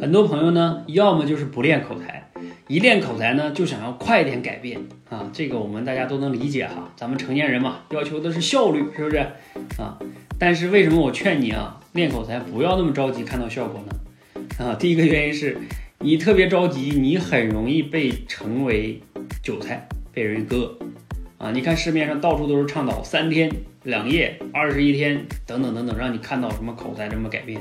很多朋友呢，要么就是不练口才，一练口才呢，就想要快一点改变啊。这个我们大家都能理解哈，咱们成年人嘛，要求的是效率，是不是啊？但是为什么我劝你啊，练口才不要那么着急看到效果呢？啊，第一个原因是你特别着急，你很容易被成为韭菜，被人割啊。你看市面上到处都是倡导三天、两夜、二十一天等等等等，让你看到什么口才这么改变。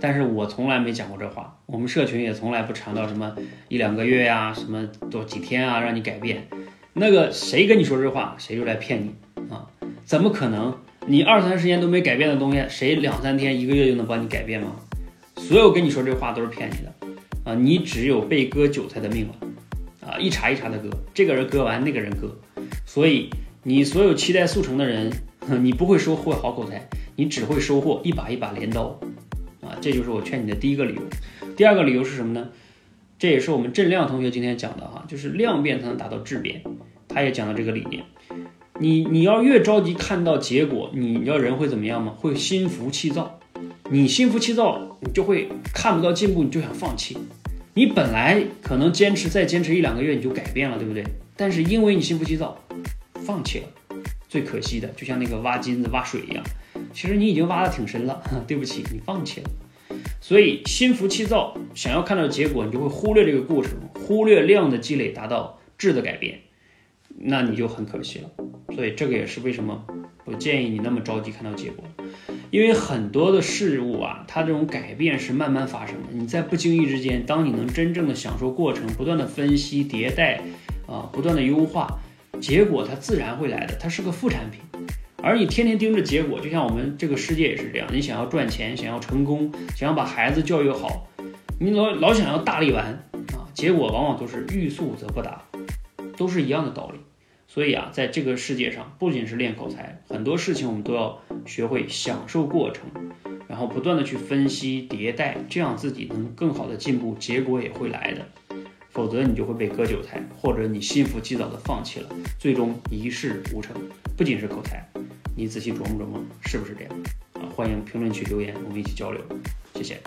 但是我从来没讲过这话，我们社群也从来不强调什么一两个月呀，什么多几天啊，让你改变。那个谁跟你说这话，谁就来骗你啊？怎么可能？你二三十年都没改变的东西，谁两三天、一个月就能帮你改变吗？所有跟你说这话都是骗你的啊！你只有被割韭菜的命了啊！一茬一茬的割，这个人割完，那个人割，所以你所有期待速成的人，你不会收获好口才，你只会收获一把一把镰刀。这就是我劝你的第一个理由。第二个理由是什么呢？这也是我们郑亮同学今天讲的哈，就是量变才能达到质变。他也讲了这个理念。你你要越着急看到结果，你要人会怎么样吗？会心浮气躁。你心浮气躁，你就会看不到进步，你就想放弃。你本来可能坚持再坚持一两个月你就改变了，对不对？但是因为你心浮气躁，放弃了。最可惜的，就像那个挖金子挖水一样。其实你已经挖的挺深了，对不起，你放弃了。所以心浮气躁，想要看到结果，你就会忽略这个过程，忽略量的积累达到质的改变，那你就很可惜了。所以这个也是为什么我建议你那么着急看到结果，因为很多的事物啊，它这种改变是慢慢发生的。你在不经意之间，当你能真正的享受过程，不断的分析迭代啊，不断的优化，结果它自然会来的，它是个副产品。而你天天盯着结果，就像我们这个世界也是这样。你想要赚钱，想要成功，想要把孩子教育好，你老老想要大力丸啊，结果往往都是欲速则不达，都是一样的道理。所以啊，在这个世界上，不仅是练口才，很多事情我们都要学会享受过程，然后不断的去分析迭代，这样自己能更好的进步，结果也会来的。否则你就会被割韭菜，或者你心浮气躁的放弃了，最终一事无成。不仅是口才，你仔细琢磨琢磨，是不是这样？啊，欢迎评论区留言，我们一起交流，谢谢。